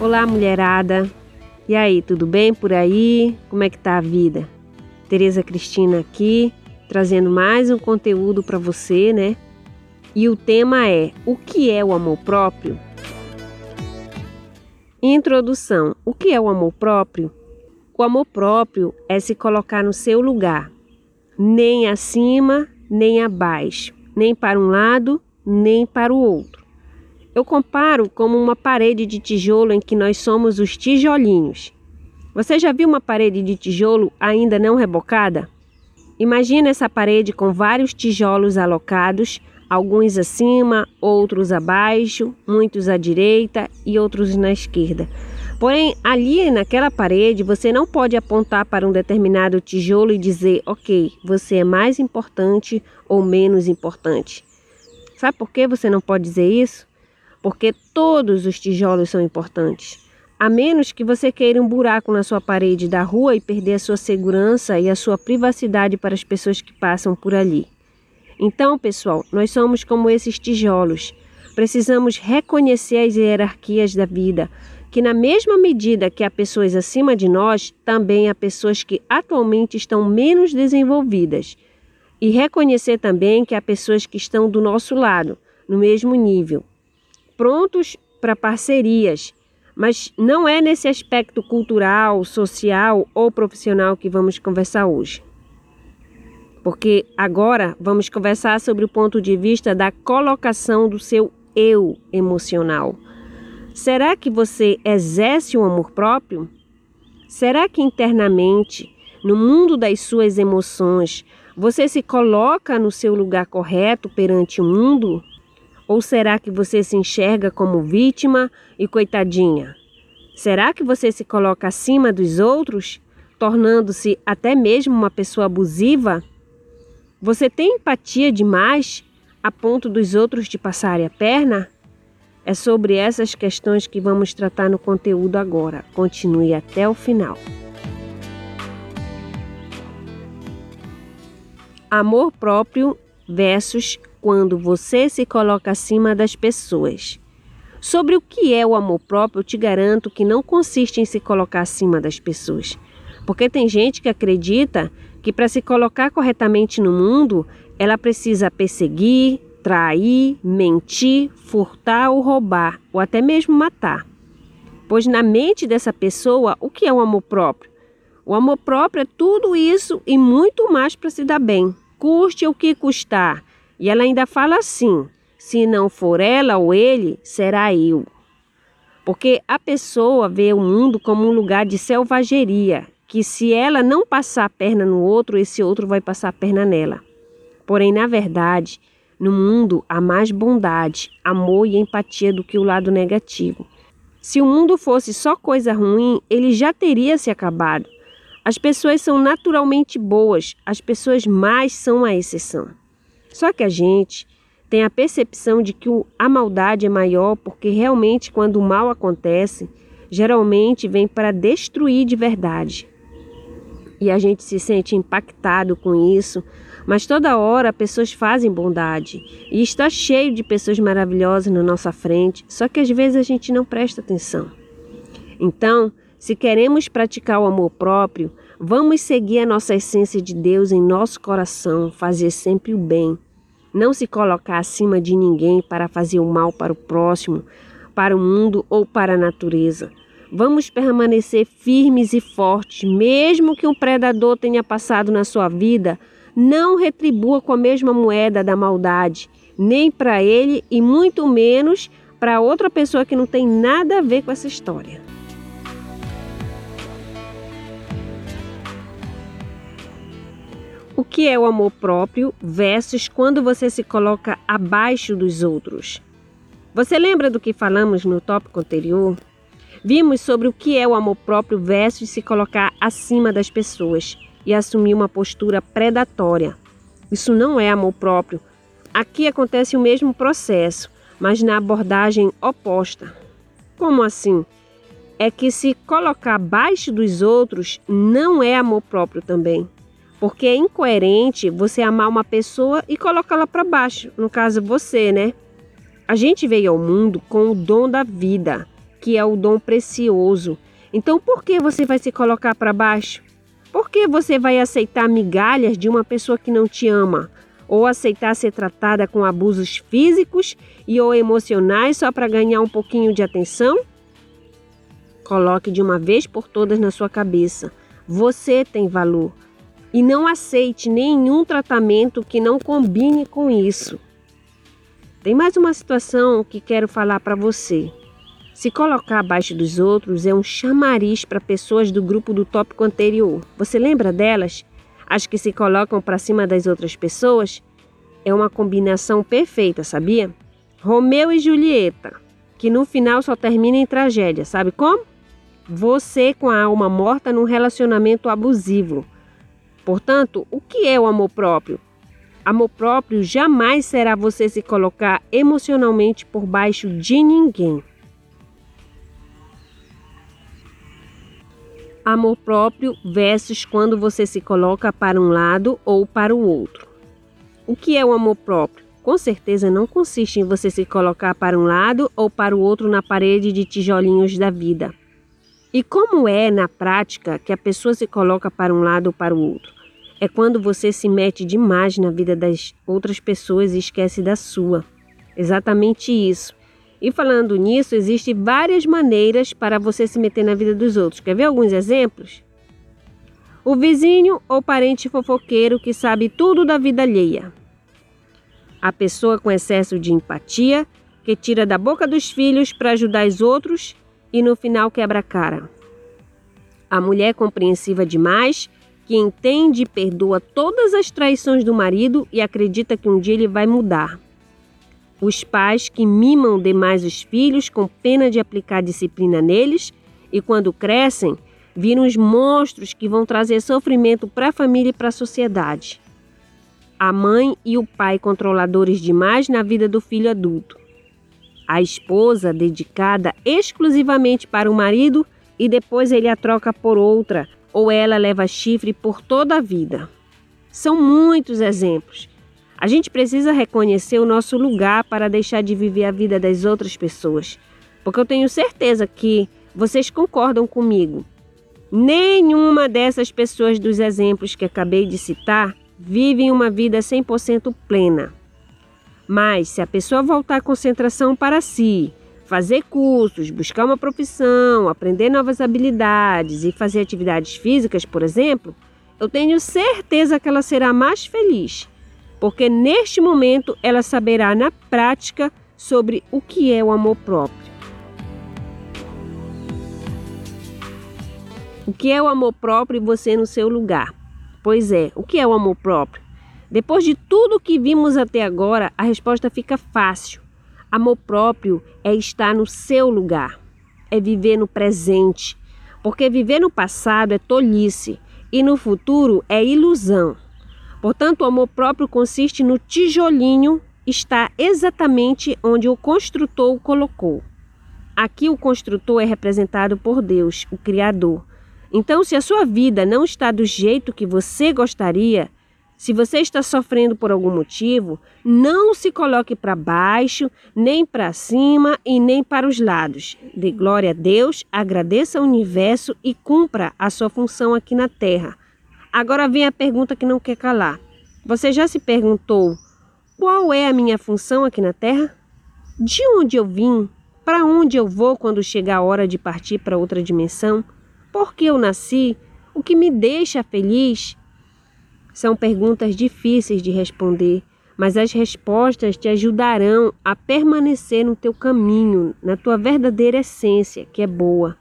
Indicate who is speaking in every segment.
Speaker 1: Olá, mulherada. E aí, tudo bem por aí? Como é que tá a vida? Tereza Cristina aqui, trazendo mais um conteúdo para você, né? E o tema é: o que é o amor próprio? Introdução: O que é o amor próprio? O amor próprio é se colocar no seu lugar, nem acima, nem abaixo, nem para um lado, nem para o outro eu comparo como uma parede de tijolo em que nós somos os tijolinhos. Você já viu uma parede de tijolo ainda não rebocada? Imagina essa parede com vários tijolos alocados, alguns acima, outros abaixo, muitos à direita e outros na esquerda. Porém, ali naquela parede, você não pode apontar para um determinado tijolo e dizer, ok, você é mais importante ou menos importante. Sabe por que você não pode dizer isso? Porque todos os tijolos são importantes. A menos que você queira um buraco na sua parede da rua e perder a sua segurança e a sua privacidade para as pessoas que passam por ali. Então, pessoal, nós somos como esses tijolos. Precisamos reconhecer as hierarquias da vida, que na mesma medida que há pessoas acima de nós, também há pessoas que atualmente estão menos desenvolvidas. E reconhecer também que há pessoas que estão do nosso lado, no mesmo nível prontos para parcerias, mas não é nesse aspecto cultural, social ou profissional que vamos conversar hoje. Porque agora vamos conversar sobre o ponto de vista da colocação do seu eu emocional. Será que você exerce o amor próprio? Será que internamente, no mundo das suas emoções, você se coloca no seu lugar correto perante o mundo? Ou será que você se enxerga como vítima e coitadinha? Será que você se coloca acima dos outros, tornando-se até mesmo uma pessoa abusiva? Você tem empatia demais a ponto dos outros te passarem a perna? É sobre essas questões que vamos tratar no conteúdo agora. Continue até o final. Amor próprio versus quando você se coloca acima das pessoas. Sobre o que é o amor próprio, eu te garanto que não consiste em se colocar acima das pessoas. Porque tem gente que acredita que para se colocar corretamente no mundo, ela precisa perseguir, trair, mentir, furtar ou roubar, ou até mesmo matar. Pois na mente dessa pessoa, o que é o amor próprio? O amor próprio é tudo isso e muito mais para se dar bem. Custe o que custar, e ela ainda fala assim: se não for ela ou ele, será eu. Porque a pessoa vê o mundo como um lugar de selvageria, que se ela não passar a perna no outro, esse outro vai passar a perna nela. Porém, na verdade, no mundo há mais bondade, amor e empatia do que o lado negativo. Se o mundo fosse só coisa ruim, ele já teria se acabado. As pessoas são naturalmente boas, as pessoas mais são a exceção. Só que a gente tem a percepção de que a maldade é maior porque realmente quando o mal acontece, geralmente vem para destruir de verdade. E a gente se sente impactado com isso, mas toda hora pessoas fazem bondade e está cheio de pessoas maravilhosas na nossa frente, só que às vezes a gente não presta atenção. Então, se queremos praticar o amor próprio, vamos seguir a nossa essência de Deus em nosso coração, fazer sempre o bem não se colocar acima de ninguém para fazer o mal para o próximo, para o mundo ou para a natureza. Vamos permanecer firmes e fortes, mesmo que um predador tenha passado na sua vida, não retribua com a mesma moeda da maldade, nem para ele e muito menos para outra pessoa que não tem nada a ver com essa história. O que é o amor próprio versus quando você se coloca abaixo dos outros? Você lembra do que falamos no tópico anterior? Vimos sobre o que é o amor próprio versus se colocar acima das pessoas e assumir uma postura predatória. Isso não é amor próprio. Aqui acontece o mesmo processo, mas na abordagem oposta. Como assim? É que se colocar abaixo dos outros não é amor próprio também. Porque é incoerente você amar uma pessoa e colocá-la para baixo, no caso você, né? A gente veio ao mundo com o dom da vida que é o dom precioso. Então, por que você vai se colocar para baixo? Por que você vai aceitar migalhas de uma pessoa que não te ama? Ou aceitar ser tratada com abusos físicos e ou emocionais só para ganhar um pouquinho de atenção? Coloque de uma vez por todas na sua cabeça: você tem valor. E não aceite nenhum tratamento que não combine com isso. Tem mais uma situação que quero falar para você. Se colocar abaixo dos outros é um chamariz para pessoas do grupo do tópico anterior. Você lembra delas? As que se colocam para cima das outras pessoas? É uma combinação perfeita, sabia? Romeu e Julieta, que no final só termina em tragédia, sabe como? Você com a alma morta num relacionamento abusivo. Portanto, o que é o amor próprio? Amor próprio jamais será você se colocar emocionalmente por baixo de ninguém. Amor próprio versus quando você se coloca para um lado ou para o outro. O que é o amor próprio? Com certeza não consiste em você se colocar para um lado ou para o outro na parede de tijolinhos da vida. E como é na prática que a pessoa se coloca para um lado ou para o outro? É quando você se mete demais na vida das outras pessoas e esquece da sua. Exatamente isso. E falando nisso, existem várias maneiras para você se meter na vida dos outros. Quer ver alguns exemplos? O vizinho ou parente fofoqueiro que sabe tudo da vida alheia. A pessoa com excesso de empatia que tira da boca dos filhos para ajudar os outros e no final quebra a cara. A mulher compreensiva demais que entende e perdoa todas as traições do marido e acredita que um dia ele vai mudar. Os pais que mimam demais os filhos com pena de aplicar disciplina neles e quando crescem, viram os monstros que vão trazer sofrimento para a família e para a sociedade. A mãe e o pai controladores demais na vida do filho adulto. A esposa dedicada exclusivamente para o marido e depois ele a troca por outra, ou ela leva chifre por toda a vida. São muitos exemplos. A gente precisa reconhecer o nosso lugar para deixar de viver a vida das outras pessoas. Porque eu tenho certeza que vocês concordam comigo. Nenhuma dessas pessoas dos exemplos que acabei de citar vivem uma vida 100% plena. Mas se a pessoa voltar a concentração para si, fazer cursos, buscar uma profissão, aprender novas habilidades e fazer atividades físicas, por exemplo, eu tenho certeza que ela será mais feliz porque neste momento ela saberá na prática sobre o que é o amor próprio. O que é o amor próprio e você no seu lugar? Pois é, o que é o amor próprio? Depois de tudo que vimos até agora, a resposta fica fácil. Amor próprio é estar no seu lugar, é viver no presente, porque viver no passado é tolice e no futuro é ilusão. Portanto, o amor próprio consiste no tijolinho está exatamente onde o construtor o colocou. Aqui o construtor é representado por Deus, o Criador. Então, se a sua vida não está do jeito que você gostaria, se você está sofrendo por algum motivo, não se coloque para baixo, nem para cima e nem para os lados. Dê glória a Deus, agradeça ao universo e cumpra a sua função aqui na terra. Agora vem a pergunta que não quer calar. Você já se perguntou qual é a minha função aqui na Terra? De onde eu vim? Para onde eu vou quando chegar a hora de partir para outra dimensão? Por que eu nasci? O que me deixa feliz? São perguntas difíceis de responder, mas as respostas te ajudarão a permanecer no teu caminho, na tua verdadeira essência, que é boa.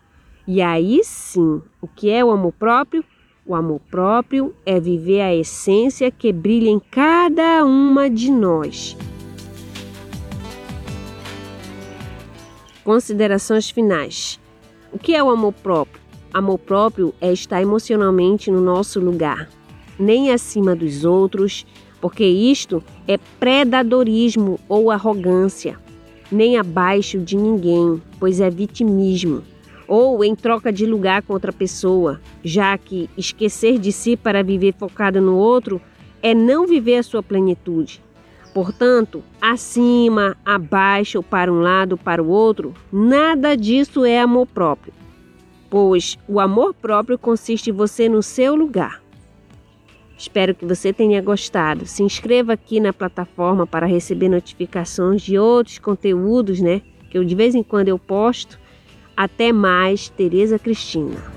Speaker 1: E aí sim, o que é o amor próprio? O amor próprio é viver a essência que brilha em cada uma de nós. Considerações finais. O que é o amor próprio? Amor próprio é estar emocionalmente no nosso lugar, nem acima dos outros, porque isto é predadorismo ou arrogância, nem abaixo de ninguém, pois é vitimismo ou em troca de lugar com outra pessoa, já que esquecer de si para viver focado no outro é não viver a sua plenitude. Portanto, acima, abaixo, para um lado, para o outro, nada disso é amor próprio. Pois o amor próprio consiste em você no seu lugar. Espero que você tenha gostado. Se inscreva aqui na plataforma para receber notificações de outros conteúdos, né? Que eu de vez em quando eu posto. Até mais, Tereza Cristina.